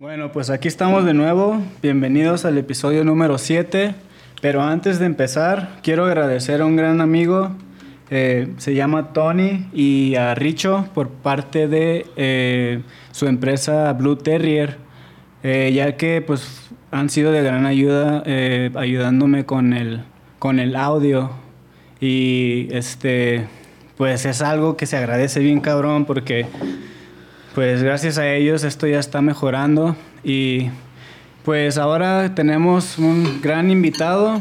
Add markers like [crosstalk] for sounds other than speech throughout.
Bueno, pues aquí estamos de nuevo. Bienvenidos al episodio número 7. Pero antes de empezar, quiero agradecer a un gran amigo, eh, se llama Tony, y a Richo por parte de eh, su empresa Blue Terrier, eh, ya que pues han sido de gran ayuda ayudándome con el, con el audio. Y este, pues es algo que se agradece bien cabrón porque pues gracias a ellos esto ya está mejorando y pues ahora tenemos un gran invitado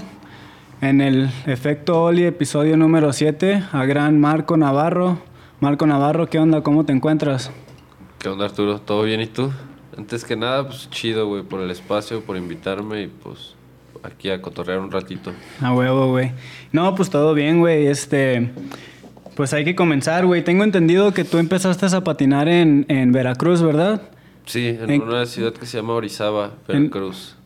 en el Efecto Oli, episodio número 7, a gran Marco Navarro. Marco Navarro, ¿qué onda? ¿Cómo te encuentras? ¿Qué onda Arturo? ¿Todo bien y tú? Antes que nada, pues chido, güey, por el espacio, por invitarme y pues aquí a cotorrear un ratito. A huevo, güey. No, pues todo bien, güey. Este, pues hay que comenzar, güey. Tengo entendido que tú empezaste a patinar en, en Veracruz, ¿verdad? Sí, en, una ciudad que se llama Orizaba, Veracruz.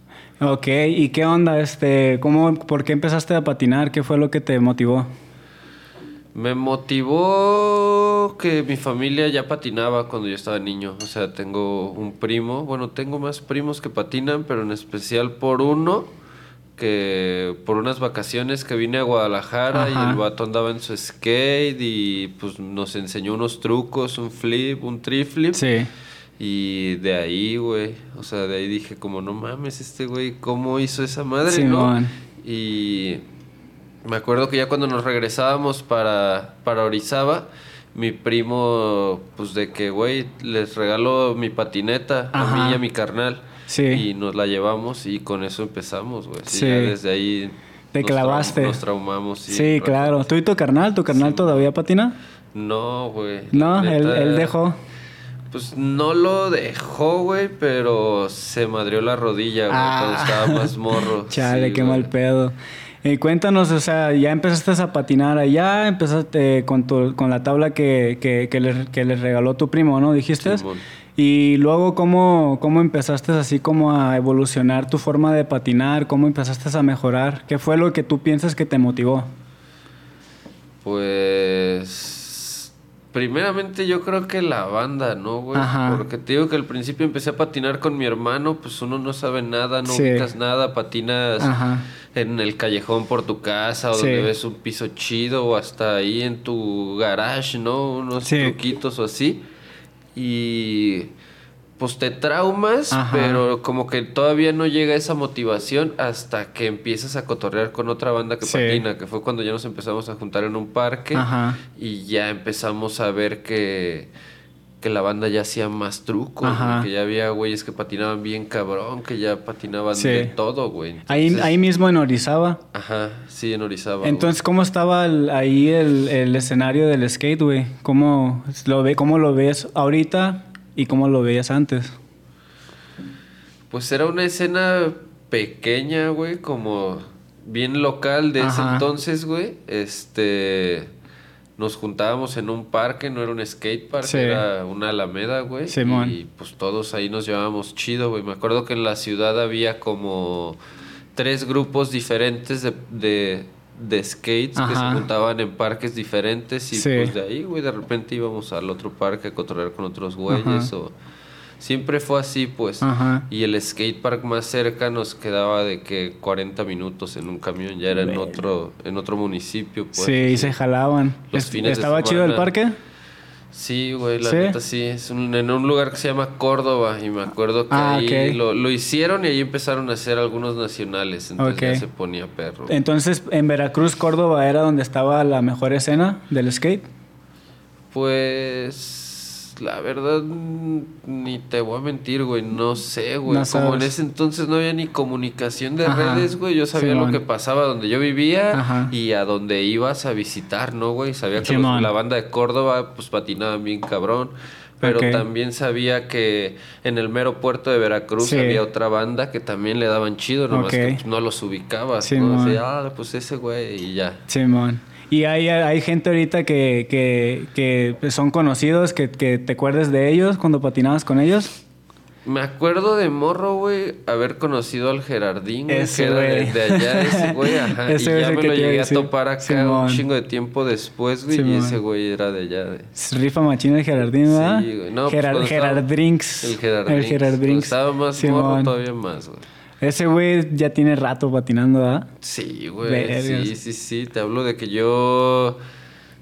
Ok, ¿y qué onda? Este, ¿cómo, ¿Por qué empezaste a patinar? ¿Qué fue lo que te motivó? Me motivó que mi familia ya patinaba cuando yo estaba niño. O sea, tengo un primo, bueno, tengo más primos que patinan, pero en especial por uno que por unas vacaciones que vine a Guadalajara y el vato andaba en su skate y pues nos enseñó unos trucos, un flip, un triflip. Sí. Y de ahí, güey, o sea, de ahí dije como, no mames, este güey, ¿cómo hizo esa madre, no? Y me acuerdo que ya cuando nos regresábamos para, para Orizaba, mi primo, pues de que, güey, les regaló mi patineta a mí y a mi carnal. Sí. Y nos la llevamos y con eso empezamos, güey. Sí. desde ahí. Te clavaste. nos traumamos. Sí, claro. ¿Tú y tu carnal? ¿Tu carnal todavía patina? No, güey. No, él, él, dejó. Pues no lo dejó, güey, pero se madrió la rodilla, güey, cuando ah. estaba más [laughs] morro. Chale, qué mal pedo. Y cuéntanos, o sea, ya empezaste a patinar allá, empezaste con, tu, con la tabla que, que, que, le, que le regaló tu primo, ¿no? Dijiste. Y luego, ¿cómo, ¿cómo empezaste así como a evolucionar tu forma de patinar? ¿Cómo empezaste a mejorar? ¿Qué fue lo que tú piensas que te motivó? Pues... Primeramente yo creo que la banda, ¿no, güey? Porque te digo que al principio empecé a patinar con mi hermano, pues uno no sabe nada, no ubicas nada, patinas en el callejón por tu casa o donde ves un piso chido o hasta ahí en tu garage, ¿no? Unos truquitos o así y pues te traumas, pero como que todavía no llega esa motivación hasta que empiezas a cotorrear con otra banda que patina, que fue cuando ya nos empezamos a juntar en un parque y ya empezamos a ver que, que la banda ya hacía más trucos, que ya había güeyes que patinaban bien cabrón, que ya patinaban de todo, güey. ahí, ahí mismo en Orizaba. Ajá, sí, en Orizaba. Entonces, ¿cómo estaba ahí el, el, escenario del skate, güey? ¿Cómo lo, ve, ¿Cómo lo ves ahorita y cómo lo veías antes? Pues era una escena pequeña, güey, como bien local de ese entonces, güey. Este nos juntábamos en un parque, no era un skate park, era una alameda, güey. Y pues todos ahí nos llevábamos chido, güey. Me acuerdo que en la ciudad había como tres grupos diferentes de, de, skates que se juntaban en parques diferentes y pues de ahí, güey, de repente íbamos al otro parque a controlar con otros güeyes o Siempre fue así, pues. Y el skatepark más cerca nos quedaba de que 40 minutos en un camión, ya era en otro, en otro municipio, pues. Sí, y se jalaban. ¿Estaba chido el parque? Sí, güey, la neta sí. Es en un lugar que se llama Córdoba y me acuerdo que ah, ahí lo, lo, hicieron y ahí empezaron a hacer algunos nacionales. Entonces ya se ponía perro. Entonces, en Veracruz, Córdoba era donde estaba la mejor escena del skate. Pues la verdad, ni te voy a mentir, güey. No sé, güey. Como en ese entonces no había ni comunicación de redes, güey. Yo sabía lo que pasaba donde yo vivía y a donde ibas a visitar, ¿no, güey? Sabía que la banda de Córdoba, pues patinaban bien cabrón. Pero también sabía que en el mero puerto de Veracruz había otra banda que también le daban chido, nomás que pues, no los ubicabas. ¿no? ah, pues ese güey y ya. Simón. Y hay, hay gente ahorita que, que, que son conocidos, que, que, te acuerdes de ellos cuando patinabas con ellos. Me acuerdo de morro, güey, haber conocido al Gerardín, Ese que era de, de allá, ese güey, [laughs] ajá. Ese y ya me lo llegué a topar acá Simón. un chingo de tiempo después, güey, y ese güey era de allá. De... Rifa machina el Gerardín, ¿verdad? Sí, güey. No, pues, Gerard Drinks. El Gerardín. El Gerard Cuando Drinks. Estaba más Simón. morro, todavía más, güey. Ese güey ya tiene rato patinando, ¿verdad? Sí, güey. Sí, sí, sí. Te hablo de que yo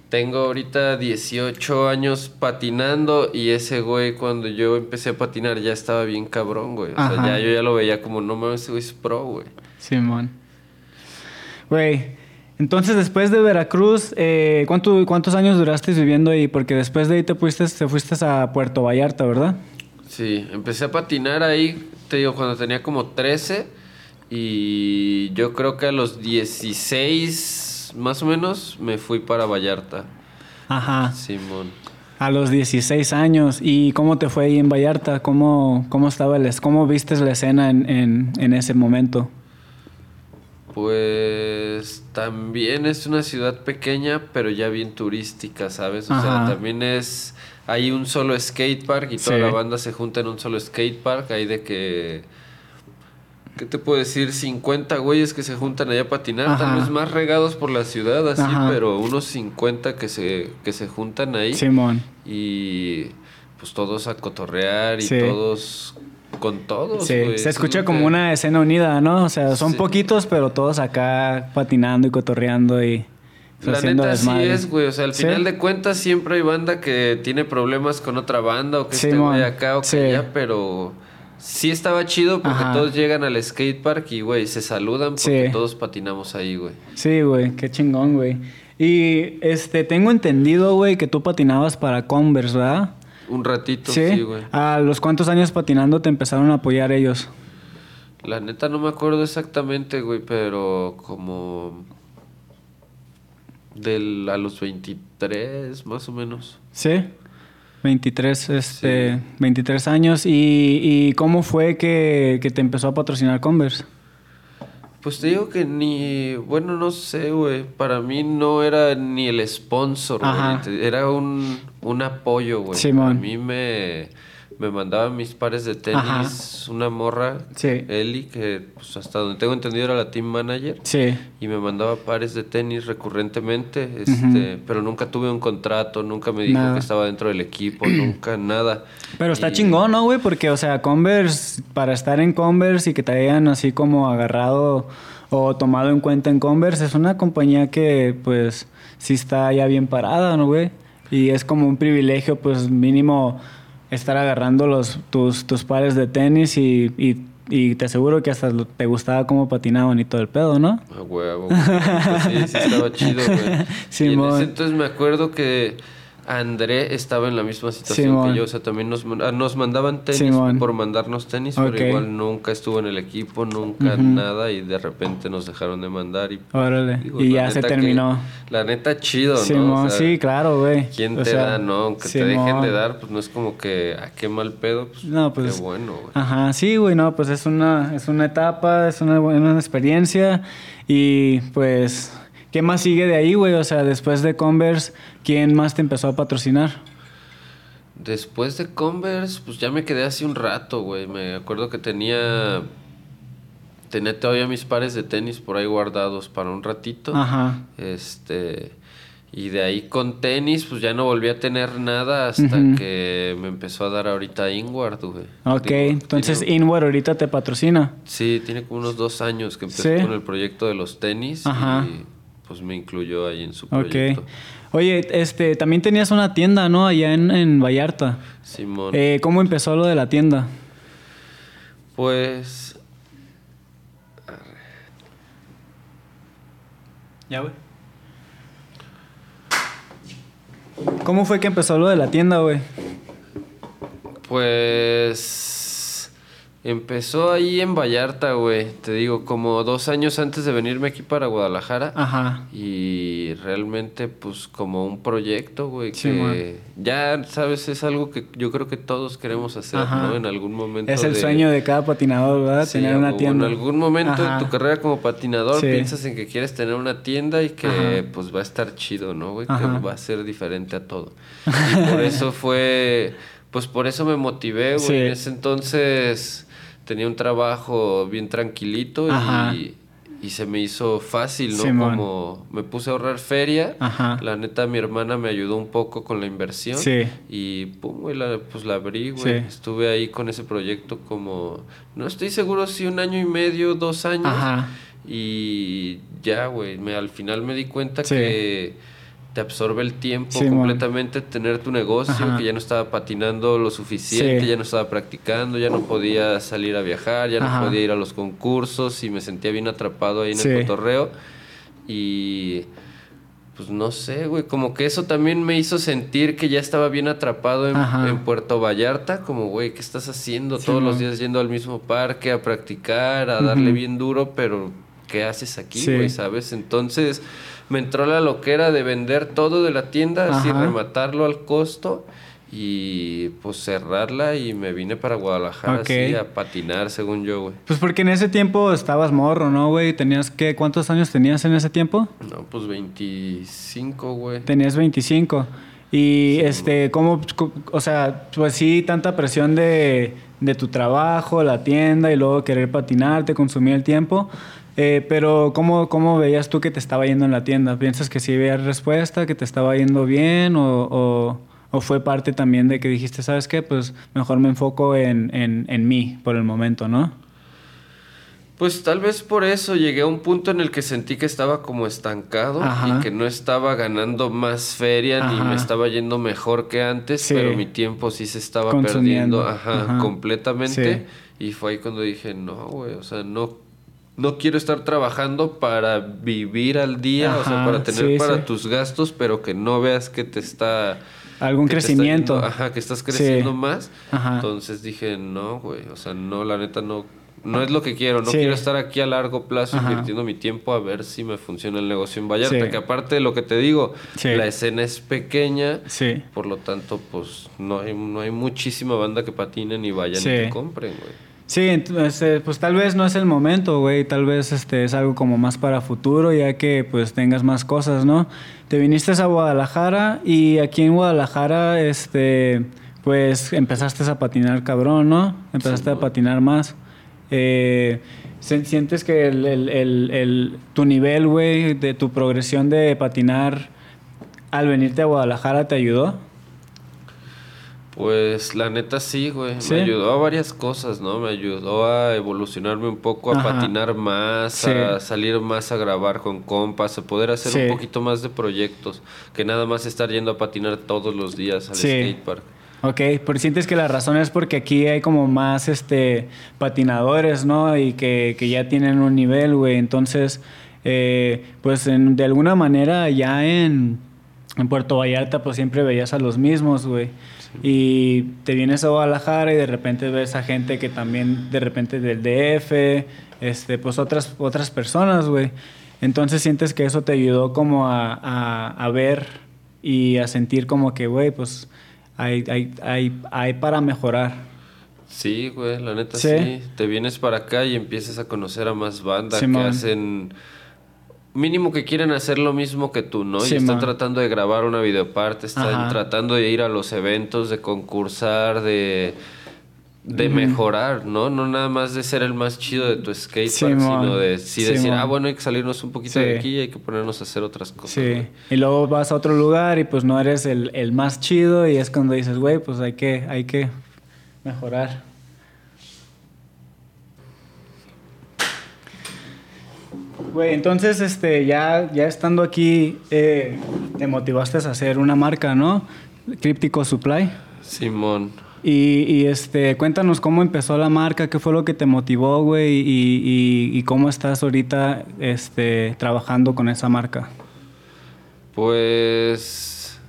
tengo ahorita 18 años patinando y ese güey cuando yo empecé a patinar ya estaba bien cabrón, güey. O sea, Ajá. ya yo ya lo veía como, no mames, ese güey es pro, güey. Simón. Güey, entonces después de Veracruz, eh, ¿cuánto- ¿cuántos años duraste viviendo ahí? Porque después de ahí te fuiste, te fuiste a Puerto Vallarta, ¿verdad? Sí, empecé a patinar ahí, te digo, cuando tenía como 13 y yo creo que a los 16 más o menos me fui para Vallarta. Ajá. Simón. A los 16 años. ¿Y cómo te fue ahí en Vallarta? ¿Cómo, cómo estaba el, cómo viste la escena en, en, en ese momento? Pues también es una ciudad pequeña, pero ya bien turística, ¿sabes? O sea, también es... Hay un solo skate park y toda Sí. la banda se junta en un solo skate park. Hay de que... ¿Qué te puedo decir? 50 güeyes que se juntan allá a patinar. Ajá. Tal vez más regados por la ciudad, así, Ajá. pero unos 50 que se, que se juntan ahí. Simón. Y pues todos a cotorrear y Sí. todos con todos. Sí, se es escucha como que- una escena unida, ¿no? O sea, son Sí. poquitos, pero todos acá patinando y cotorreando y La neta sí desmadre. es, güey. O sea, al Sí. final de cuentas siempre hay banda que tiene problemas con otra banda o que Sí, este güey acá o que Sí. allá, pero sí estaba chido porque Ajá. todos llegan al skate park y, güey, se saludan porque Sí. todos patinamos ahí, güey. Sí, güey, qué chingón, güey. Y este, tengo entendido, güey, que tú patinabas para Converse, ¿verdad? Un ratito, Sí. sí, güey. ¿A los cuántos años patinando te empezaron a apoyar ellos? La neta no me acuerdo exactamente, güey, pero como del a los 23 más o menos. Sí. 23, este, 23 años. ¿Y, y cómo fue que, que te empezó a patrocinar Converse? Pues te digo que ni, bueno, no sé, güey. Para mí no era ni el sponsor, güey. Era un, un apoyo, güey. Simón. A mí me, me mandaba mis pares de tenis una morra, Sí. Eli, que pues hasta donde tengo entendido era la team manager. Sí. Y me mandaba pares de tenis recurrentemente, este, pero nunca tuve un contrato, nunca me dijo Nada. que estaba dentro del equipo, [clears throat] nunca nada. Pero está Y- chingón, ¿no, güey? Porque, o sea, Converse, para estar en Converse y que te hayan así como agarrado o tomado en cuenta en Converse, es una compañía que, pues, sí está ya bien parada, ¿no, güey? Y es como un privilegio, pues, mínimo estar agarrando los, tus, tus pares de tenis y, y, y te aseguro que hasta te gustaba cómo patinaban y todo el pedo, ¿no? A huevo. Pues sí, sí estaba chido, güey. [laughs] y en Simón. ese entonces me acuerdo que André estaba en la misma situación Simón. que yo. O sea, también nos, ah, nos mandaban tenis Simón. por mandarnos tenis, pero igual nunca estuvo en el equipo, nunca nada. Y de repente nos dejaron de mandar. Y, Órale. digo, y ya se que- terminó. la neta, chido, ¿no? O sea, sí, claro, güey. ¿Quién O te sea, da, no? Aunque te dejen de dar, pues no es como que, ah, qué mal pedo. Pues, No, pues- Qué bueno, güey. Ajá, sí, güey, no, pues es una, es una etapa, es una buena experiencia y pues, ¿qué más sigue de ahí, güey? O sea, después de Converse, ¿quién más te empezó a patrocinar? Después de Converse, pues ya me quedé así un rato, güey. Me acuerdo que tenía. Tenía todavía mis pares de tenis por ahí guardados para un ratito. Ajá, Este. Y de ahí con tenis, pues ya no volví a tener nada hasta que me empezó a dar ahorita Inward, güey. ok, Digo, entonces tiene- Inward ahorita te patrocina. Sí, tiene como unos dos años que empecé Sí. con el proyecto de los tenis. Ajá. Y pues me incluyó ahí en su proyecto. Oye, este, también tenías una tienda, ¿no? Allá en, en Vallarta. Simón. Eh, ¿Cómo empezó lo de la tienda? Pues. Ya, güey. ¿Cómo fue que empezó lo de la tienda, güey? Pues empezó ahí en Vallarta, güey. Te digo, como dos años antes de venirme aquí para Guadalajara. Ajá. Y realmente, pues, como un proyecto, güey, Sí, que ya, sabes, es algo que yo creo que todos queremos hacer, Ajá. ¿no? En algún momento. Es el de- sueño de cada patinador, ¿verdad? Sí, Tener una tienda. En algún momento Ajá. en tu carrera como patinador Sí. piensas en que quieres tener una tienda y que Ajá. pues va a estar chido, ¿no, güey? Que va a ser diferente a todo. [laughs] Y por eso fue pues por eso me motivé, güey. En ese entonces tenía un trabajo bien tranquilito y, y se me hizo fácil, ¿no? Simón. Como me puse a ahorrar feria. Ajá. La neta, mi hermana me ayudó un poco con la inversión. Sí. Y pum, güey, la, pues la abrí, güey. Sí. Estuve ahí con ese proyecto como, no estoy seguro si un año y medio, dos años. Ajá. Y ya, güey, me, al final me di cuenta Sí. que te absorbe el tiempo completamente tener tu negocio, Ajá. que ya no estaba patinando lo suficiente, Sí. ya no estaba practicando, ya no podía salir a viajar, ya Ajá. no podía ir a los concursos y me sentía bien atrapado ahí en Sí. el cotorreo. Y pues no sé, güey, como que eso también me hizo sentir que ya estaba bien atrapado en, Puerto Vallarta, como, güey, ¿qué estás haciendo todos los días yendo al mismo parque a practicar, a darle bien duro, pero ¿qué haces aquí, güey, sabes? Entonces me entró la loquera de vender todo de la tienda, así Ajá. rematarlo al costo y pues cerrarla y me vine para Guadalajara así a patinar, según yo, güey. Pues porque en ese tiempo estabas morro, ¿no, güey? ¿Tenías qué? ¿Cuántos años tenías en ese tiempo? No, pues 25, güey. Tenías 25. Y este, ¿cómo, co- o sea, pues sí, tanta presión de, de tu trabajo, la tienda y luego querer patinar, te consumía el tiempo. Eh, pero ¿cómo, ¿cómo veías tú que te estaba yendo en la tienda? ¿Piensas que sí había respuesta, que te estaba yendo bien o, o- o fue parte también de que dijiste, ¿sabes qué? Pues mejor me enfoco en, en, en mí por el momento, ¿no? Pues tal vez por eso llegué a un punto en el que sentí que estaba como estancado Ajá. y que no estaba ganando más feria ni Ajá. me estaba yendo mejor que antes, Sí. pero mi tiempo sí se estaba Consumiendo. perdiendo, ajá, completamente. Y fue ahí cuando dije, no, güey, o sea, no, no quiero estar trabajando para vivir al día, o sea, para tener sí, para sí. tus gastos, pero que no veas que te está... Algún está crecimiento. ajá, que estás Sí. creciendo más. Ajá. Entonces dije, no, güey, o sea, no, la neta no, no es lo que quiero, no Sí. quiero estar aquí a largo plazo Ajá. invirtiendo mi tiempo a ver si me funciona el negocio en Vallarta, Sí. que aparte de lo que te digo, la escena es pequeña, Sí. por lo tanto, pues no hay, no hay muchísima banda que patinen y vayan Sí. y te compren, güey. Sí, entonces, eh, pues tal vez no es el momento, güey. Tal vez este es algo como más para futuro, ya que pues tengas más cosas, ¿no? Te viniste a Guadalajara y aquí en Guadalajara, este, pues empezaste a patinar cabrón, ¿no? Empezaste a patinar más. Eh, ¿se- ¿Sientes que el, el- el- el- tu nivel, güey, de tu progresión de patinar al venirte a Guadalajara te ayudó? Pues la neta sí, güey. ¿Sí? Me ayudó a varias cosas, ¿no? Me ayudó a evolucionarme un poco, a Ajá. patinar más, Sí. a salir más a grabar con compas, a poder hacer Sí. un poquito más de proyectos, que nada más estar yendo a patinar todos los días al Sí. skatepark. Ok, pero sientes que la razón es porque aquí hay como más este patinadores, ¿no? Y que, que ya tienen un nivel, güey. Entonces, eh, pues en- de alguna manera ya en, en Puerto Vallarta pues siempre veías a los mismos, güey. Y te vienes a Guadalajara y de repente ves a gente que también de repente del DF, este, pues otras, otras personas, güey. Entonces sientes que eso te ayudó como a, a, a ver y a sentir como que, güey, pues hay, hay, hay, hay para mejorar. Sí, güey, la neta Sí. sí. Te vienes para acá y empiezas a conocer a más bandas que hacen... Mínimo que quieren hacer lo mismo que tú, ¿no? y están tratando de grabar una videoparte, están Ajá. tratando de ir a los eventos, de concursar, de... De mejorar, ¿no? No nada más de ser el más chido de tu Simón. sino de sí decir, ah, bueno, hay que salirnos un poquito de aquí y hay que ponernos a hacer otras cosas. Sí. güey". Y luego vas a otro lugar y pues no eres el, el más chido y es cuando dices, güey, pues hay que, hay que mejorar. Güey, entonces, este, ya, ya estando aquí, eh, te motivaste a hacer una marca, ¿no? Críptico Supply. Simón. Y, y, este, cuéntanos cómo empezó la marca, qué fue lo que te motivó, güey, y, y- y cómo estás ahorita, este, trabajando con esa marca. Pues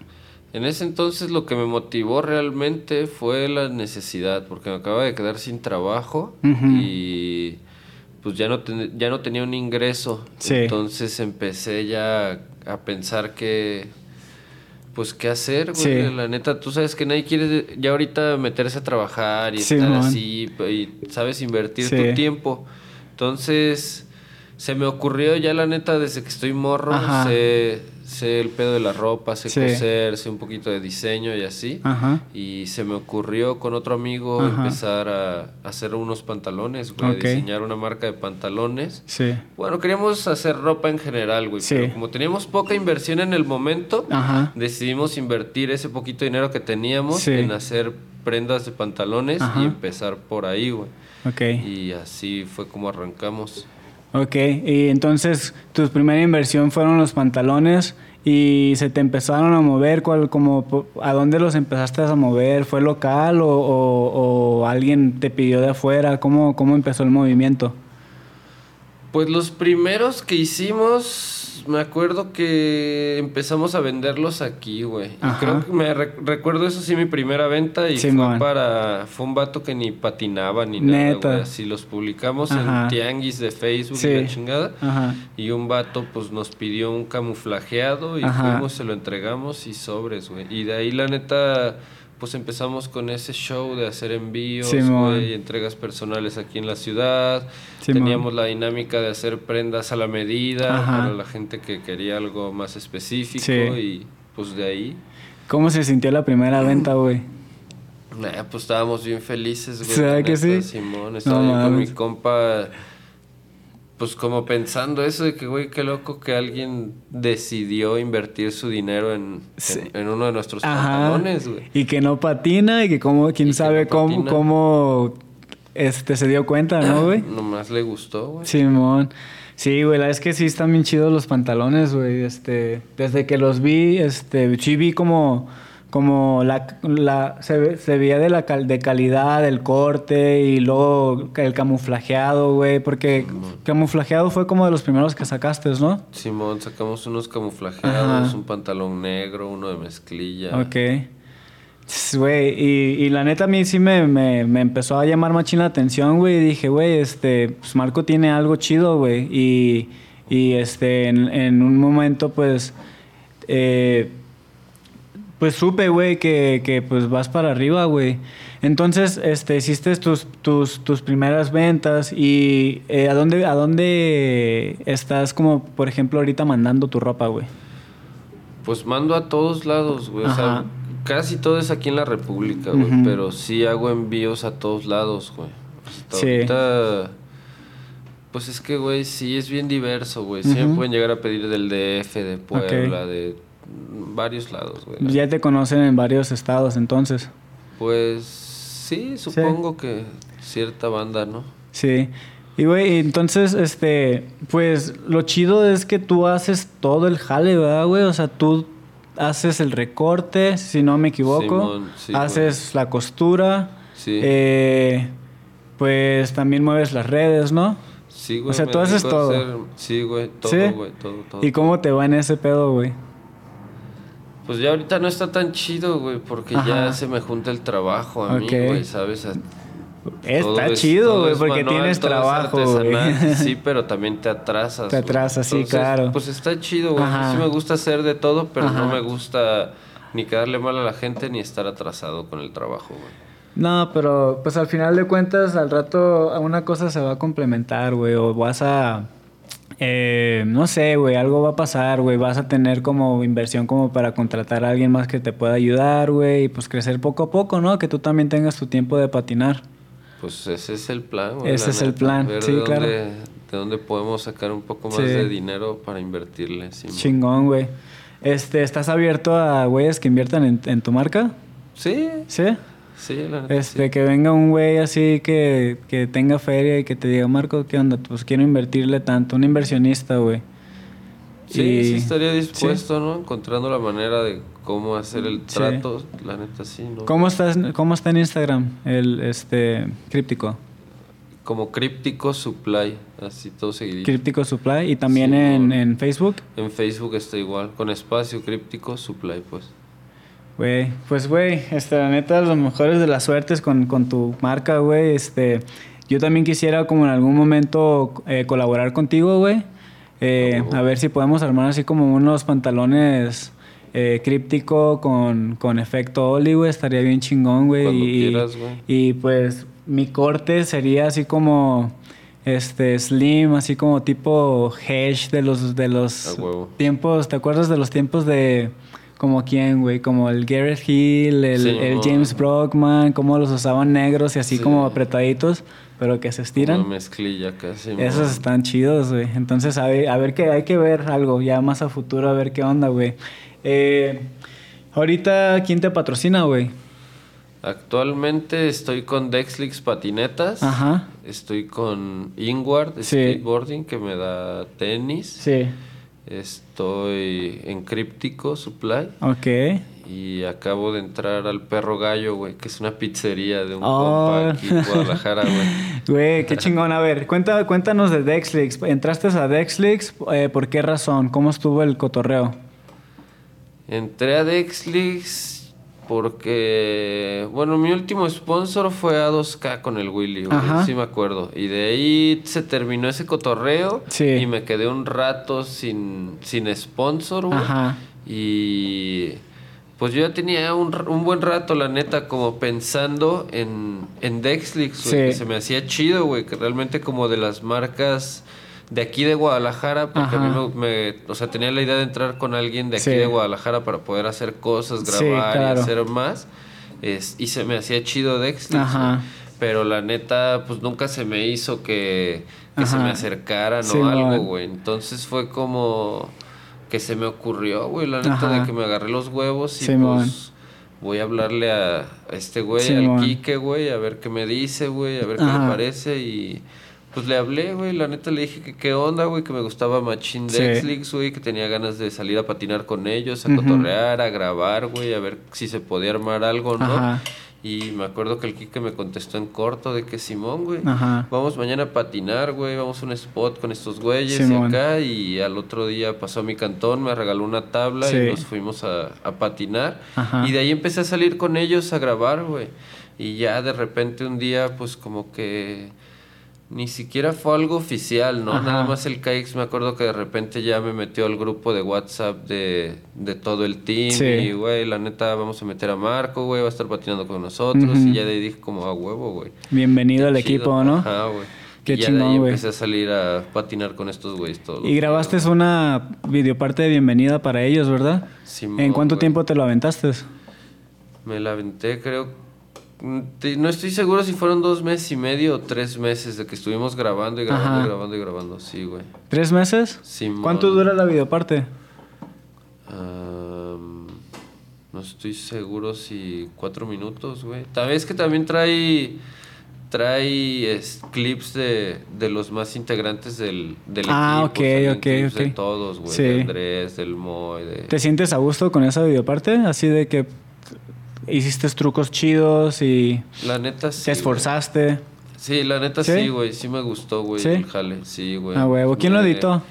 en ese entonces lo que me motivó realmente fue la necesidad, porque me acaba de quedar sin trabajo y pues ya no, ten- ya no tenía un ingreso. Sí. Entonces empecé ya a pensar que, pues qué hacer, güey. Sí. La neta, tú sabes que nadie quiere ya ahorita meterse a trabajar y estar Simón. así y, sabes, invertir Sí. tu tiempo. Entonces... Se me ocurrió ya la neta desde que estoy morro, se, sé el pedo de la ropa, sé Sí. coser, sé un poquito de diseño y así. Ajá. Y se me ocurrió con otro amigo Ajá. empezar a hacer unos pantalones, güey, diseñar una marca de pantalones. Sí. Bueno, queríamos hacer ropa en general, güey, Sí. pero como teníamos poca inversión en el momento, Ajá. decidimos invertir ese poquito dinero que teníamos Sí. en hacer prendas de pantalones y empezar por ahí, güey. Ok. Y así fue como arrancamos. Ok. Y entonces, tu primera inversión fueron los pantalones y se te empezaron a mover. ¿cuál, como, ¿A dónde los empezaste a mover? ¿Fue local o, o- o alguien te pidió de afuera? ¿Cómo, ¿Cómo empezó el movimiento? Pues los primeros que hicimos, me acuerdo que empezamos a venderlos aquí, güey. Y. Creo que me re- recuerdo eso sí mi primera venta y fue para fue un vato que ni patinaba ni nada, Neta. güey. Así los publicamos Ajá. en tianguis de Facebook Sí. y la chingada. Ajá. Y un vato pues nos pidió un camuflajeado y Ajá. fuimos, se lo entregamos y sobres, güey. Y de ahí la neta pues empezamos con ese show de hacer envíos, güey, entregas personales aquí en la ciudad. Teníamos la dinámica de hacer prendas a la medida Ajá. para la gente que quería algo más específico Sí. y pues de ahí, ¿Cómo se sintió la primera venta, güey? nah, pues estábamos bien felices, güey. ¿Será la que sí? Simón, estaba No yo con mi compa, pues como pensando eso de que, güey, qué loco que alguien decidió invertir su dinero en, Sí. en, en uno de nuestros Ajá. pantalones, güey. Y que no patina y que como, quién Y sabe no cómo, cómo este, se dio cuenta, ¿no, güey? [clears throat] Nomás le gustó, güey. Simón. Sí, güey, la es que sí están bien chidos los pantalones, güey. Este, desde que los vi, este, sí vi como, como la, la se, ve- se veía de la cal- de calidad el corte y luego el camuflajeado, güey, porque camuflajeado fue como de los primeros que sacaste, ¿no? Simón, sacamos unos camuflajeados, Ajá. un pantalón negro, uno de mezclilla. Ok. Güey, y, y la neta a mí sí me, me, me empezó a llamar machín la atención, güey. Y dije, güey, este, pues Marco tiene algo chido, güey. Y, y este, en, en un momento, pues, eh, pues supe, güey, que, que pues vas para arriba, güey. Entonces, este, hiciste tus, tus, tus primeras ventas y eh, ¿a, dónde, ¿a dónde estás como, por ejemplo, ahorita mandando tu ropa, güey? Pues mando a todos lados, güey. O sea, casi todo es aquí en la República, güey. Pero sí hago envíos a todos lados, güey. Sí. ahorita. Pues es que, güey, sí es bien diverso, güey. Sí me pueden llegar a pedir del DF, de Puebla, de varios lados, güey. Ya te conocen en varios estados, entonces. Pues sí, supongo que cierta banda, ¿no? Sí. Y güey, entonces, este, pues lo chido es que tú haces todo el jale, ¿verdad, güey? O sea, tú haces el recorte, si no me equivoco. Simón, sí, haces la costura. Sí. eh, pues también mueves las redes, ¿no? Sí, güey. o sea, tú haces todo. hacer- Sí, güey, todo, ¿Sí? güey, todo, todo. ¿Y cómo te va en ese pedo, güey? Pues ya ahorita no está tan chido, güey, porque Ajá. ya se me junta el trabajo a mí, güey, ¿sabes? Está es- chido, güey, es porque manual, tienes trabajo, Sí, pero también te atrasas. Te atrasas, sí, claro. Pues está chido, güey. Sí me gusta hacer de todo, pero Ajá. no me gusta ni quedarle mal a la gente ni estar atrasado con el trabajo, güey. No, pero pues al final de cuentas, al rato a una cosa se va a complementar, güey, o vas a... eh, no sé, güey, algo va a pasar, güey, vas a tener como inversión como para contratar a alguien más que te pueda ayudar, güey, y pues crecer poco a poco, ¿no? Que tú también tengas tu tiempo de patinar. Pues ese es el plan, güey. Ese es el plan, ver sí, de claro. Dónde, de dónde podemos sacar un poco más Sí. de dinero para invertirle. Chingón, güey. Este, ¿estás abierto a güeyes que inviertan en, en tu marca? sí, ¿Sí? Sí, la Este, sí. que venga un güey así que, que tenga feria y que te diga, Marco, ¿qué onda? Pues quiero invertirle tanto. Un inversionista, güey. Sí, Y- sí estaría dispuesto, ¿no? Encontrando la manera de cómo hacer el Sí. trato, la neta sí, ¿no? ¿Cómo, estás, ¿Cómo está en Instagram el este críptico? Como Críptico Supply, así todo seguidito. Críptico Supply y también en, en Facebook. En Facebook está igual, con espacio Críptico Supply, pues. Güey, pues güey, este, la neta, los mejores de las suertes con, con tu marca, güey. Este, yo también quisiera como en algún momento eh, colaborar contigo, güey. Eh, Oh. A ver si podemos armar así como unos pantalones eh, críptico con, con efecto Oli, güey. Estaría bien chingón, güey. Y, quieras, güey. y pues mi corte sería así como este Slim, así como tipo Hedge de los de los tiempos, ¿te acuerdas de los tiempos de como quién, güey? Como el Garrett Hill, el, Sí, el mo. James Brockman, cómo los usaban negros y así Sí. como apretaditos, pero que se Una estiran. mezclilla casi. Esos están chidos, güey. Entonces, a ver, a ver que hay que ver algo ya más a futuro, a ver qué onda, güey. Eh, ahorita, ¿quién te patrocina, güey? Actualmente estoy con Dexlix Patinetas. Ajá. Estoy con Inward Sí. Skateboarding que me da tenis. Sí. Estoy en Críptico Supply. Ok. Y acabo de entrar al Perro Gallo, güey, que es una pizzería de un Oh. compa aquí en Guadalajara, güey. [laughs] Güey, qué chingón. A ver, cuenta, cuéntanos de Dexlix. ¿Entraste a Dexlix? Eh, ¿Por qué razón? ¿Cómo estuvo el cotorreo? Entré a Dexlix porque, bueno, mi último sponsor fue A2K con el Willy, güey, sí me acuerdo. Y de ahí se terminó ese cotorreo Sí. y me quedé un rato sin, sin sponsor, güey. Ajá. Y pues yo ya tenía un, un buen rato, la neta, como pensando en, en Dexlix, güey, Sí. que se me hacía chido, güey, que realmente como de las marcas de aquí de Guadalajara, porque a mí me, me- o sea, tenía la idea de entrar con alguien de aquí Sí. de Guadalajara para poder hacer cosas, Sí, grabar claro. y hacer más. Es, y se me hacía chido Ajá. güey. pero la neta, pues nunca se me hizo que, que se me acercaran Sí, o algo, güey. Entonces fue como que se me ocurrió, güey, la neta, Ajá. de que me agarré los huevos y pues voy a hablarle a, a este güey, al Quique, güey, a ver qué me dice, güey, a ver qué le parece y pues le hablé, güey, la neta le dije que qué onda, güey, que me gustaba Machine Sí. Dexlix, güey, que tenía ganas de salir a patinar con ellos, a cotorrear, a grabar, güey, a ver si se podía armar algo, ¿no? Ajá. Y me acuerdo que el Quique me contestó en corto de que Simón, güey. Ajá. Vamos mañana a patinar, güey. Vamos a un spot con estos güeyes Simón. y acá. Y al otro día pasó a mi cantón, me regaló una tabla Sí. y nos fuimos a, a patinar. Ajá. Y de ahí empecé a salir con ellos a grabar, güey. Y ya de repente un día, pues como que ni siquiera fue algo oficial, ¿no? Ajá. Nada más el KX me acuerdo que de repente ya me metió al grupo de WhatsApp de, de todo el team. Sí. Y, güey, la neta, vamos a meter a Marco, güey, va a estar patinando con nosotros. Y ya de ahí dije como a huevo, güey. Bienvenido al chido. equipo, ¿no? Ajá, güey. Qué y ya de chingón, ahí güey. empecé a salir a patinar con estos güeyes todos. los Y grabaste días, una videoparte de bienvenida para ellos, ¿verdad? Simón, ¿En cuánto tiempo te lo aventaste? Me la aventé, creo. Mm, No estoy seguro si fueron dos meses y medio o tres meses de que estuvimos grabando y grabando Ajá. y grabando y grabando. Sí, güey. ¿Tres meses? Simón. ¿Cuánto dura la videoparte? No estoy seguro si cuatro minutos, güey. También es que también trae trae es, clips de, de los más integrantes del, del Ah, equipo. ok, salen ok, clips De ok. todos, güey. Sí. De Andrés, del Moy, de... ¿Te sientes a gusto con esa videoparte? Así de que hiciste trucos chidos y La neta sí. te güey. esforzaste. Sí, la neta ¿Sí? sí, güey. Sí me gustó, güey, ¿Sí? el jale. Sí, güey. Ah, huevo. ¿Quién lo editó?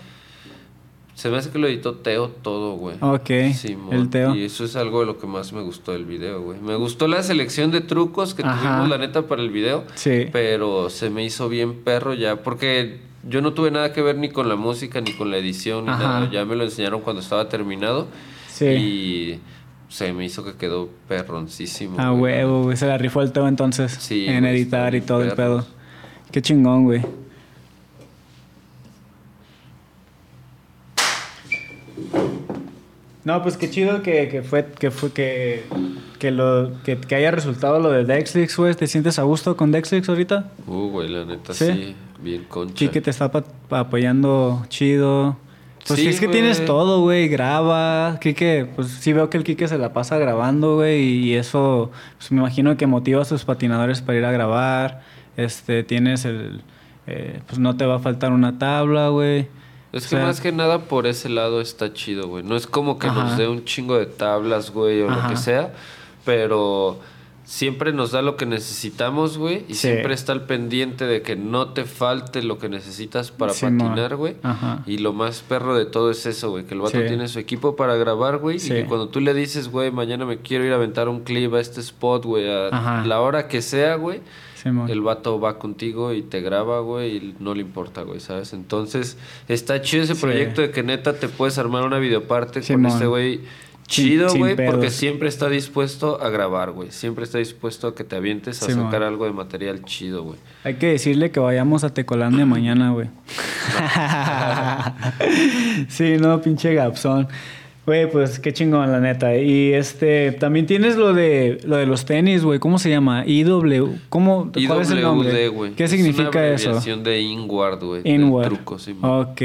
Se me hace que lo editó Teo todo, güey. Ok, Simón. el Teo. Y eso es algo de lo que más me gustó del video, güey. Me gustó la selección de trucos que Ajá. tuvimos, la neta, para el video. Sí. Pero se me hizo bien perro ya, porque yo no tuve nada que ver ni con la música, ni con la edición, ni Ajá. nada. Ya me lo enseñaron cuando estaba terminado. Sí. Y se me hizo que quedó perroncísimo. A güey. huevo, güey. Se la rifó el Teo entonces. Sí, En editar y todo el pedo. Qué chingón, güey. No, pues qué chido que, que fue, que fue, que, que lo, que, que haya resultado lo de Dexlix, güey. ¿Te sientes a gusto con Dexlix ahorita? Uh, güey, la neta ¿Sí? sí, bien concha. Kike te está apoyando chido. Pues Sí, es que tienes todo, güey, graba. Kike, pues sí veo que el Kike se la pasa grabando, güey, y eso, pues me imagino que motiva a sus patinadores para ir a grabar. Este, tienes el, eh, pues no te va a faltar una tabla, güey. Es O que más que nada por ese lado está chido, güey. No es como que Ajá. nos dé un chingo de tablas, güey, o Ajá. lo que sea, pero siempre nos da lo que necesitamos, güey, y Sí. siempre está al pendiente de que no te falte lo que necesitas para patinar, güey. Y lo más perro de todo es eso, güey, que el vato Sí. tiene su equipo para grabar, güey, y que cuando tú le dices, güey, mañana me quiero ir a aventar un clip a este spot, güey, a Ajá. la hora que sea, güey, el vato va contigo y te graba, güey, y no le importa, güey, ¿sabes? Entonces, está chido ese proyecto de que neta te puedes armar una videoparte con este güey chido, güey, porque siempre está dispuesto a grabar, güey. Siempre está dispuesto a que te avientes a Sí, sacar man. algo de material chido, güey. Hay que decirle que vayamos a Tecolandia mañana, güey. [laughs] sí, no, pinche gapsón. Güey, pues qué chingón, la neta. Y este, también tienes lo de lo de los tenis, güey. ¿Cómo se llama? IW. ¿Cómo? ¿Cuál es el nombre? ¿Qué Es significa una eso? de Inward, güey. del Inward. truco, sí, man. Ok.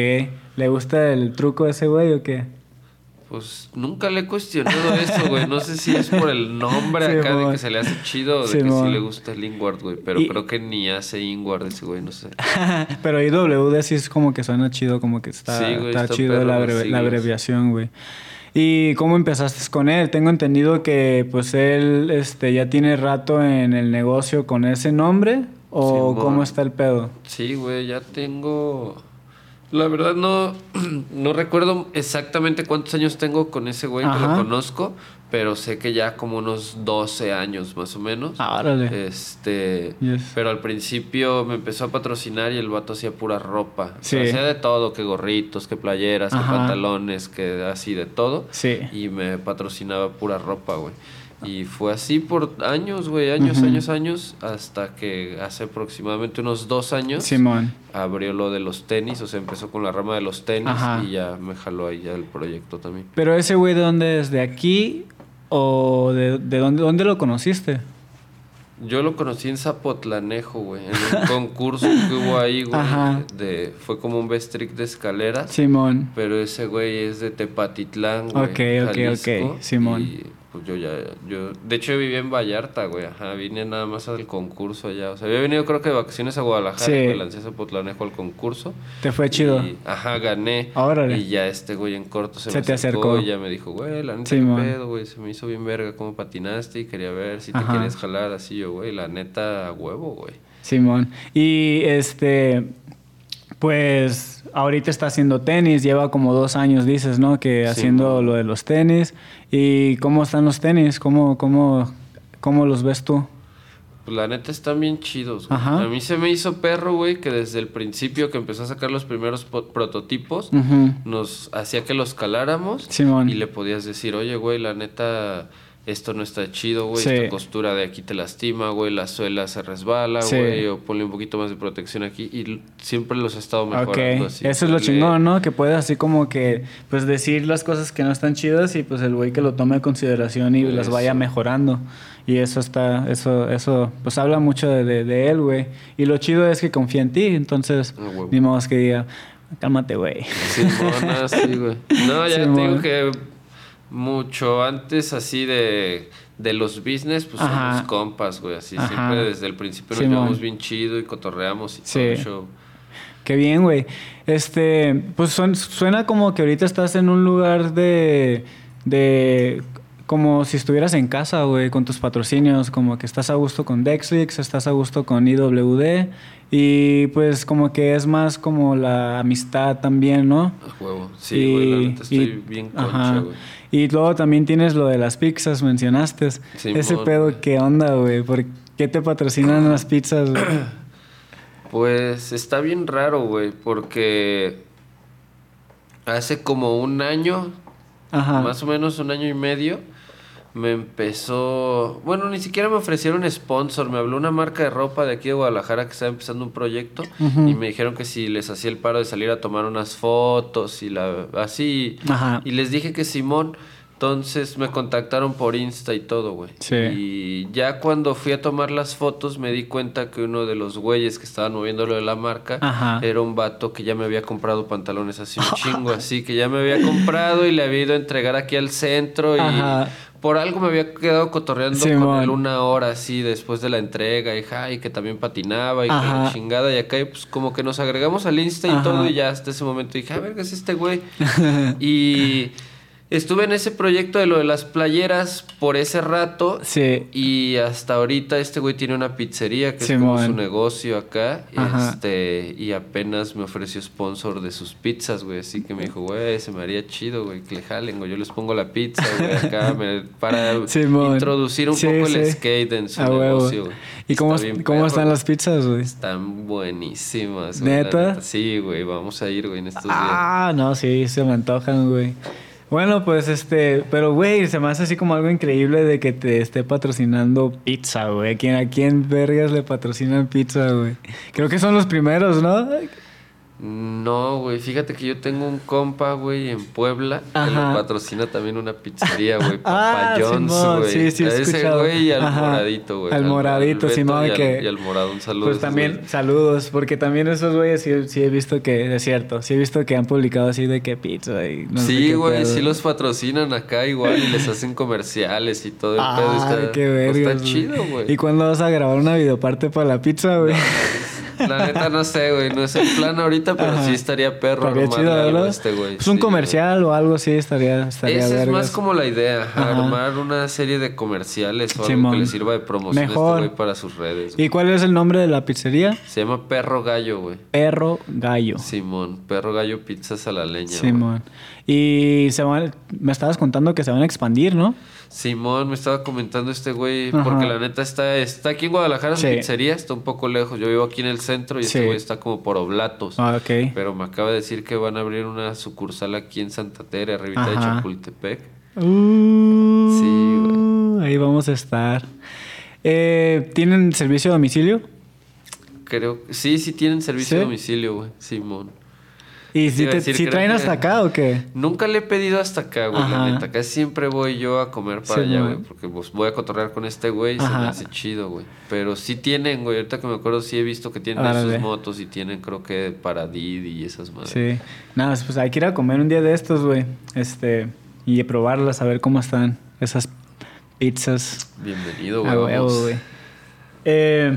¿Le gusta el truco ese güey o qué? Pues nunca le he cuestionado eso, güey. No sé si es por el nombre Sí, acá de que se le hace chido o de que sí le gusta el Inward, güey. Pero Y- creo que ni hace Inward ese güey, no sé. [laughs] Pero IWD sí es como que suena chido, como que está, Sí, güey, está está chido perro la, abreviación, güey. ¿Y cómo empezaste con él? Tengo entendido que pues él este, ya tiene rato en el negocio con ese nombre. ¿O cómo está el pedo? Sí, güey, ya tengo. La verdad no, [clears throat] no recuerdo exactamente cuántos años tengo con ese güey que lo conozco, pero sé que ya como unos 12 años más o menos. Ah, órale. Este, Yes. pero al principio me empezó a patrocinar y el vato hacía pura ropa. O sea, Sí. hacía de todo, que gorritos, que playeras, que pantalones, que así de todo. Sí. Y me patrocinaba pura ropa, güey. Y fue así por años, güey, años, años, años, hasta que hace aproximadamente unos dos años Simón. abrió lo de los tenis, o sea, empezó con la rama de los tenis Ajá. y ya me jaló ahí ya el proyecto también. Pero ese güey, ¿de dónde es? ¿De aquí? ¿O de, de dónde, dónde lo conociste? Yo lo conocí en Zapotlanejo, güey, en un [laughs] concurso que hubo ahí, güey, Ajá. de fue como un best trick de escaleras. Simón. Pero ese güey es de Tepatitlán, güey. Ok, ok, Jalisco, ok, Simón. Y pues yo ya, yo, de hecho yo vivía en Vallarta, güey, ajá, vine nada más al concurso allá. O sea, había venido creo que de vacaciones a Guadalajara Sí. y me lancé a Zapotlanejo al concurso. Te fue chido. Y, ajá, gané. Órale. Y ya este güey en corto se, Se me te acercó. y ya me dijo, güey, la neta, Simón. qué pedo, güey, se me hizo bien verga cómo patinaste y quería ver si te Ajá. quieres jalar así yo, güey, la neta, a huevo, güey. Simón. Y este, pues ahorita está haciendo tenis, lleva como dos años, dices, ¿no? Que haciendo lo de los tenis. ¿Y cómo están los tenis? ¿Cómo, cómo, cómo los ves tú? Pues la neta están bien chidos, güey. Ajá. A mí se me hizo perro, güey, que desde el principio que empezó a sacar los primeros po- prototipos, nos hacía que los caláramos Simón. y le podías decir, oye, güey, la neta, esto no está chido, güey, Sí. esta costura de aquí te lastima, güey, la suela se resbala, Sí. güey, o ponle un poquito más de protección aquí y siempre los he estado mejorando. así, eso es lo chingón, ¿no? Que puedes así como que, pues decir las cosas que no están chidas y pues el güey que lo tome en consideración y las vaya Eso. mejorando. Y eso está, eso, eso, pues habla mucho de, de, de él, güey. Y lo chido es que confía en ti, entonces, huevo. ni modo que diga, cálmate, güey. Simona, sí, güey. No, ya te digo que mucho antes así de, de los business, pues Ajá. somos compas, güey. Así Ajá. siempre desde el principio nos llevamos bien chido y cotorreamos y Sí. todo el show. Qué bien, güey. Este, pues suena, suena como que ahorita estás en un lugar de, de, como si estuvieras en casa, güey, con tus patrocinios, como que estás a gusto con Dexlix, estás a gusto con IWD y pues como que es más como la amistad también, ¿no? A huevo. Sí, güey, la neta estoy y- bien ajá. concha, güey. Y luego también tienes lo de las pizzas, mencionaste. Simón, Ese pedo, güey. ¿qué onda, güey? ¿Por qué te patrocinan las pizzas, güey? [clears throat] Pues está bien raro, güey, porque hace como un año, Ajá. más o menos un año y medio, me empezó, bueno, ni siquiera me ofrecieron sponsor, me habló una marca de ropa de aquí de Guadalajara que estaba empezando un proyecto y me dijeron que si les hacía el paro de salir a tomar unas fotos y la así Ajá. y les dije que Simón, entonces me contactaron por Insta y todo, güey. Sí. Y ya cuando fui a tomar las fotos me di cuenta que uno de los güeyes que estaban moviendo lo de la marca Ajá. era un vato que ya me había comprado pantalones así un [laughs] chingo, así que ya me había comprado y le había ido a entregar aquí al centro y Ajá. Por algo me había quedado cotorreando con él una hora así después de la entrega y, ja, y que también patinaba y que la chingada y acá y pues como que nos agregamos al Insta y Ajá. todo y ya hasta ese momento dije, a ver, ¿qué es este güey? [laughs] y estuve en ese proyecto de lo de las playeras por ese rato Sí. y hasta ahorita este güey tiene una pizzería que es como su negocio acá. Ajá. Este, y apenas me ofreció sponsor de sus pizzas, güey. Así que me dijo, güey, se me haría chido, güey, que le jalen, güey. Yo les pongo la pizza, güey, acá [laughs] me- para introducir un Sí, poco sí. el skate en su negocio, güey. ¿Y cómo, bien cómo perro, están las pizzas, güey? Están buenísimas, güey, ¿Neta? Sí, güey, vamos a ir, güey, en estos días. Ah, no, sí, se me antojan, güey. Bueno, pues este, pero güey, se me hace así como algo increíble de que te esté patrocinando pizza, güey. ¿A quién, a quién vergas le patrocinan pizza, güey? Creo que son los primeros, ¿no? No, güey, fíjate que yo tengo un compa, güey, en Puebla que lo patrocina también una pizzería, güey, [laughs] Ah, Papa John's, Simón, güey. sí, sí, A ese güey y al Ajá. moradito, güey. Al moradito, Beto Simón, al- que- Y al morado, un saludo. Pues también güeyes. saludos, porque también esos güeyes sí, sí he visto que, es cierto, sí he visto que han publicado así de que pizza y no sí, güey, pedo. sí los patrocinan acá igual y les hacen comerciales y todo el pedo. Ah, Está, qué pues, vergas, está güey. chido, güey. ¿Y cuándo vas a grabar una videoparte para la pizza, güey? La neta no sé, güey, no es el plan ahorita, pero Ajá. sí estaría perro Estaría armarle chido, algo este güey. Pues un sí, comercial o algo así estaría, Esa es más como la idea, armar una serie de comerciales o algo Simón. que le sirva de promoción a este güey para sus redes. güey. ¿Y cuál es el nombre de la pizzería? Se llama Perro Gallo, güey. Perro Gallo. Simón, Perro Gallo Pizzas a la leña. güey. Y se van, me estabas contando que se van a expandir, ¿no? Simón, me estaba comentando este güey, Ajá. porque la neta está, está aquí en Guadalajara, Sí. su pizzería, está un poco lejos. Yo vivo aquí en el centro y Sí. este güey está como por Oblatos. Ah, ok. Pero me acaba de decir que van a abrir una sucursal aquí en Santa Tere, arribita de Ajá. Chapultepec. Uh, Sí, Ahí vamos a estar. Eh, ¿Tienen servicio a domicilio? Creo sí, sí tienen servicio ¿Sí? a domicilio, güey. Simón. ¿Y si, te, si traen hasta acá o qué? Nunca le he pedido hasta acá, güey, la Ajá. neta. Acá siempre voy yo a comer para Sí, allá, güey. Porque pues, voy a cotorrear con este güey y se me hace chido, güey. Pero sí tienen, güey. Ahorita que me acuerdo, sí he visto que tienen sus motos y tienen, creo que, para Didi y esas madres. Sí. Nada, pues hay que ir a comer un día de estos, güey. Este, y probarlas, a ver cómo están esas pizzas. Bienvenido, güey. A huevo, vamos. güey. Eh,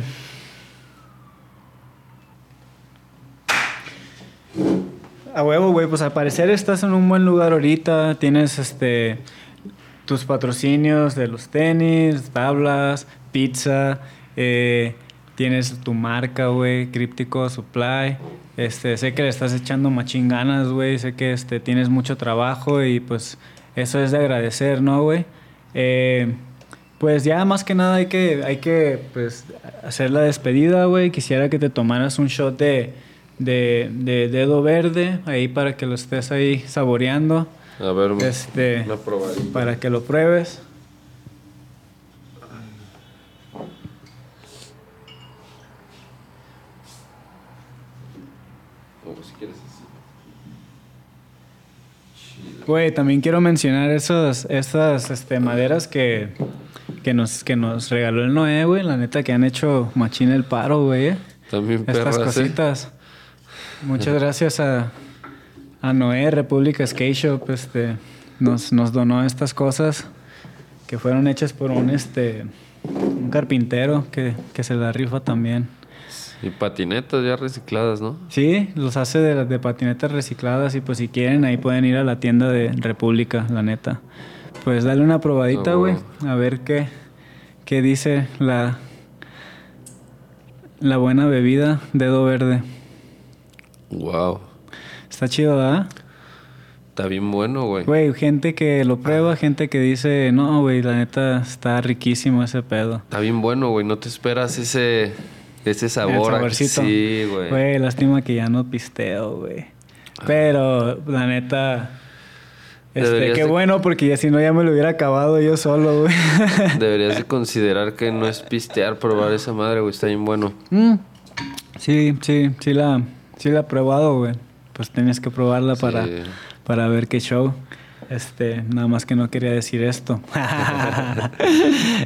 a huevo, güey. Pues al parecer estás en un buen lugar ahorita. Tienes este tus patrocinios de los tenis, tablas, pizza. eh, tienes tu marca, güey, Críptico Supply. Este, sé que le estás echando machín ganas, güey. Sé que este, tienes mucho trabajo y pues eso es de agradecer, ¿no, güey? Eh, pues ya más que nada hay que, hay que pues, hacer la despedida, güey. Quisiera que te tomaras un shot de, de, de dedo verde ahí para que lo estés ahí saboreando. A ver, Este, una para que lo pruebes. O si quieres así. Chido. Güey, también quiero mencionar esas, esas este, maderas que, que, nos, que nos regaló el Noé, güey. La neta que han hecho machín el paro, güey. También Estas perras, ¿eh? Muchas gracias a, a Noé, República Skate Shop, este, nos, nos donó estas cosas que fueron hechas por un este un carpintero que, que se la rifa también. Y patinetas ya recicladas, ¿no? Sí, los hace de, de patinetas recicladas y pues si quieren ahí pueden ir a la tienda de República, la neta. Pues dale una probadita, Ah, güey, bueno. a ver qué, qué dice la, la buena bebida dedo verde. Wow. Está chido, ¿verdad? Está bien bueno, güey. Güey, gente que lo prueba, gente que dice, no, güey, la neta está riquísimo ese pedo. Está bien bueno, güey. No te esperas ese, ese sabor. El saborcito. Sí, güey. Güey, lástima que ya no pisteo, güey. Pero, la neta, este, qué de- bueno, porque ya si no ya me lo hubiera acabado yo solo, güey. [laughs] Deberías de considerar que no es pistear probar esa madre, güey. Está bien bueno. Mm, Sí, sí, sí la, sí la he probado, güey. Pues tienes que probarla para, Sí. para ver qué show. Este, nada más que no quería decir esto. [laughs]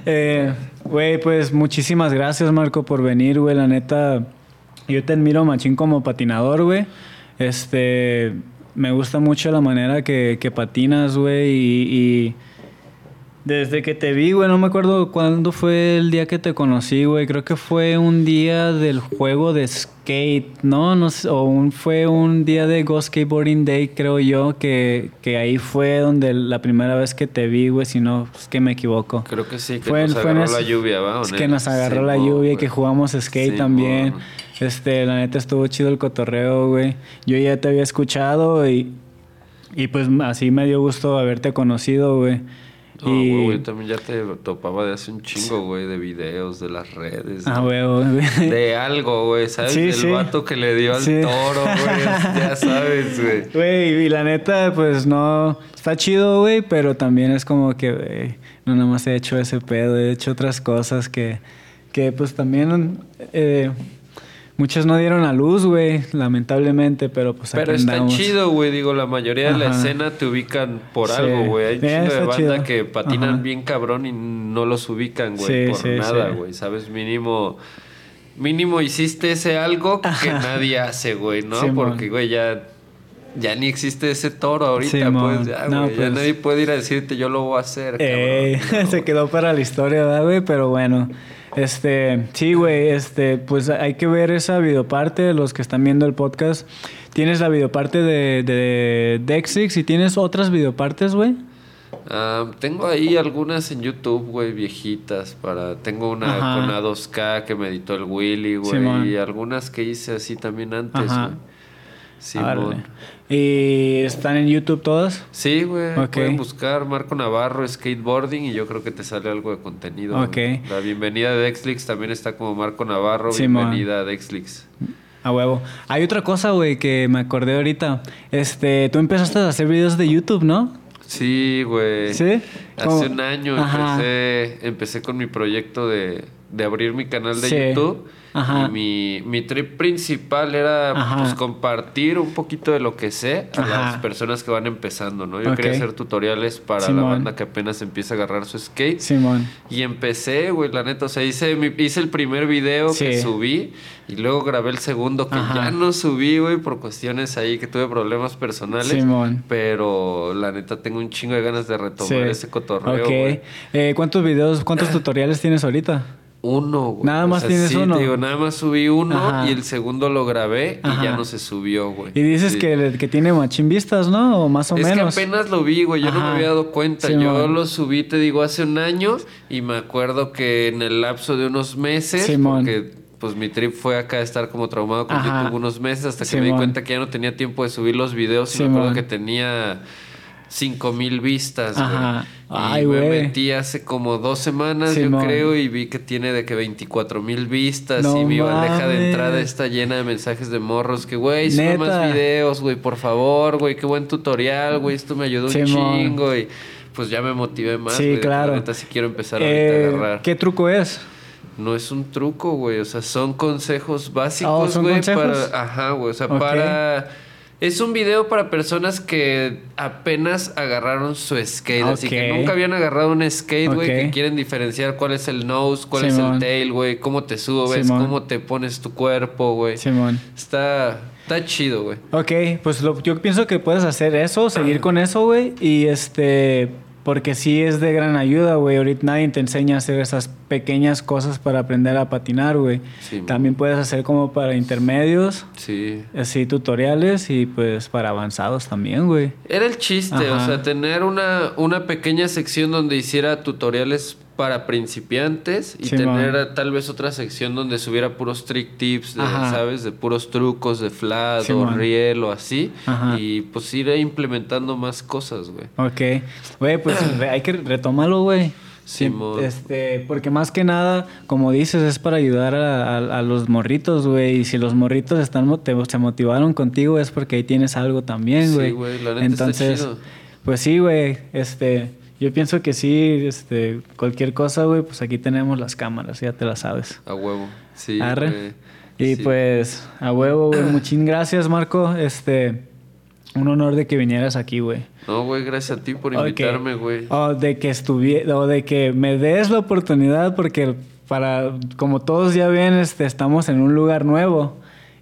Eh, Güey, pues muchísimas gracias, Marco, por venir, güey. La neta, yo te admiro machín como patinador, güey. Este, me gusta mucho la manera que, que patinas, güey. Y, y desde que te vi, güey, no me acuerdo cuándo fue el día que te conocí, güey. Creo que fue un día del juego de skate, ¿no? no sé, o un, fue un día de Go Skateboarding Day, creo yo, que, que ahí fue donde la primera vez que te vi, güey, si no, es que me equivoco. Creo que sí, que Fue- nos fue agarró ese- la lluvia, ¿va? Es ¿O que no? nos agarró la lluvia y que jugamos skate también. Este, la neta estuvo chido el cotorreo, güey. Yo ya te había escuchado y, y pues así me dio gusto haberte conocido, güey. No, y... güey, yo también ya te topaba de hace un chingo, güey, de videos, de las redes. Ah, huevo, güey. de algo, güey, ¿sabes? Sí, Del sí. vato que le dio al Sí. toro, güey. [laughs] ya sabes, güey. Güey, y la neta, pues no. Está chido, güey, pero también es como que, güey, no nada más he hecho ese pedo, he hecho otras cosas que, que pues también. eh, muchas no dieron a luz, güey, lamentablemente, pero pues aquí Pero está chido, güey. Digo, la mayoría de la escena te ubican por Sí. algo, güey. Hay un chingo de banda chido. que patinan Ajá. bien cabrón y no los ubican, güey, Sí, por sí, nada, güey. ¿Sabes? Mínimo. Mínimo hiciste ese algo que Ajá. nadie hace, güey, ¿no? Porque, güey, ya. Ya ni existe ese toro ahorita, pues ya, No. Ya pues. nadie puede ir a decirte, yo lo voy a hacer, Eh, cabrón. [laughs] se quedó para la historia, ¿verdad, güey? Pero bueno, este, sí, güey, este, pues hay que ver esa videoparte, los que están viendo el podcast. Tienes la videoparte de, de Dexix y tienes otras videopartes, güey. Ah, tengo ahí algunas en YouTube, güey, viejitas. para Tengo una Ajá. con A2K que me editó el Willy, güey. Y algunas que hice así también antes, güey. Árale. ¿Y están en YouTube todas? Sí, güey. Pueden buscar Marco Navarro Skateboarding y yo creo que te sale algo de contenido. Ok. La bienvenida de Dexlix también está como Marco Navarro. Simón. bienvenida a Dexlix. A huevo. Hay otra cosa, güey, que me acordé ahorita. Este, tú empezaste a hacer videos de YouTube, ¿no? Sí, güey. ¿Sí? Hace ¿Cómo? un año Ajá. empecé, empecé con mi proyecto de, de abrir mi canal de Sí. YouTube. Ajá. Y mi, mi trip principal era Ajá. pues, compartir un poquito de lo que sé a Ajá. las personas que van empezando, ¿no? Yo quería hacer tutoriales para la banda que apenas empieza a agarrar su skate. Simón. Y empecé, güey, la neta. O sea, hice, mi- hice el primer video que subí y luego grabé el segundo que ya no subí, güey, por cuestiones ahí que tuve problemas personales. Simón. Pero la neta tengo un chingo de ganas de retomar Sí. ese cotorreo, Ok. Eh, ¿Cuántos videos, cuántos [clears throat] tutoriales tienes ahorita? Uno, güey. Nada más tienes sí, uno. te digo, nada más subí uno Ajá. y el segundo lo grabé y Ajá. ya no se subió, güey. Y dices Sí. que, que tiene machín vistas, ¿no? O más o es menos. que apenas lo vi, güey. Yo no me había dado cuenta. Sí, yo lo subí, te digo, hace un año y me acuerdo que en el lapso de unos meses, porque pues mi trip fue acá estar como traumado con. YouTube unos meses hasta que me di cuenta que ya no tenía tiempo de subir los videos y me acuerdo que tenía cinco mil vistas, güey. Ajá. Y Ay, me güey. metí hace como dos semanas, yo creo, y vi que tiene de que 24 mil vistas No y mi bandeja de entrada está llena de mensajes de morros que, güey, sube más videos, güey, por favor, güey, qué buen tutorial, güey, esto me ayudó un chingo y pues ya me motivé más, Sí, güey. claro. La neta sí quiero empezar Eh, ahorita a agarrar. ¿Qué truco es? No es un truco, güey, o sea, son consejos Oh, básicos, ¿son güey, consejos? para ajá, güey, o sea, para es un video para personas que apenas agarraron su skate, así que nunca habían agarrado un skate, güey, que quieren diferenciar cuál es el nose, cuál es el tail, güey, cómo te subes, Simón. cómo te pones tu cuerpo, güey. Simón. Está está chido, güey. Ok, pues lo- yo pienso que puedes hacer eso, seguir con eso, güey. Y este, porque sí es de gran ayuda, güey. Ahorita nadie te enseña a hacer esas pequeñas cosas para aprender a patinar, güey. Sí. También puedes hacer como para intermedios, Sí. así tutoriales y pues para avanzados también, güey. Era el chiste, o sea, tener una, una pequeña sección donde hiciera tutoriales para principiantes y Sí, tener man. a- tal vez otra sección donde subiera puros trick tips, de. ¿sabes? De puros trucos de flat Sí, o man. riel o así. Ajá. Y pues ir implementando más cosas, güey. Ok. Güey, pues [clears throat] hay que retomarlo, güey. Simón. Este, porque más que nada, como dices, es para ayudar a, a- a los morritos, güey. Y si los morritos están te- se motivaron contigo es porque ahí tienes algo también, Sí, güey. güey, la neta está Entonces, chido. pues sí, güey. Este, yo pienso que sí, este, cualquier cosa, güey, pues aquí tenemos las cámaras, ya te las sabes. A huevo. Sí. Arre. Y Sí. pues, a huevo, güey. Muchísimas gracias, Marco. Este, un honor de que vinieras aquí, güey. No, güey, gracias a ti por invitarme, güey. O de que estuviera, o de que me des la oportunidad, porque para, como todos ya ven, este, estamos en un lugar nuevo.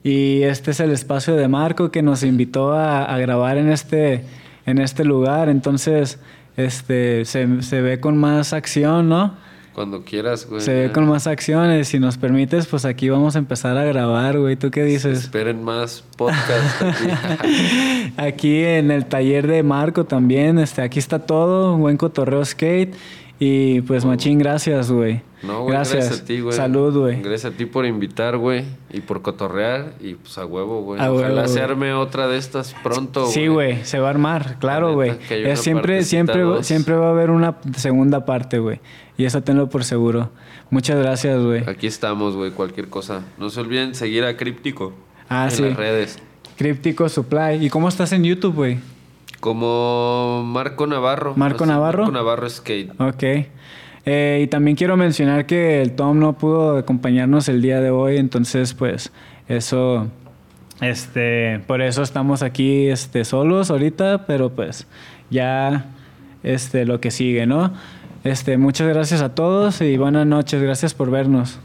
Y este es el espacio de Marco que nos invitó a, a grabar en este, en este lugar. Entonces, este, se, se ve con más acción, ¿no? Cuando quieras, güey. se ve con más acciones. Si nos permites, pues aquí vamos a empezar a grabar, güey. ¿Tú qué dices? Esperen más podcast aquí. [laughs] Aquí en el taller de Marco también, este, aquí está todo, buen cotorreo skate. Y pues, machín, gracias, güey. No, güey, gracias. a ti, güey. Salud, güey. Gracias a ti por invitar, güey. Y por cotorrear. Y pues a huevo, güey. A Ojalá huevo, se güey. arme otra de estas pronto, Sí, güey, se va a armar, claro, La güey. siempre, siempre, dos. siempre va a haber una segunda parte, güey. Y eso tenlo por seguro. Muchas gracias, güey. Aquí estamos, güey. Cualquier cosa. No se olviden seguir a Críptico. Ah, en sí. las redes. Críptico Supply. ¿Y cómo estás en YouTube, güey? Como Marco Navarro. ¿Marco Navarro? Marco Navarro Skate. Ok. Eh, y también quiero mencionar que el Tom no pudo acompañarnos el día de hoy, entonces pues eso, este, por eso estamos aquí este, solos ahorita, pero pues ya este, lo que sigue, ¿no? Este, muchas gracias a todos y buenas noches, gracias por vernos.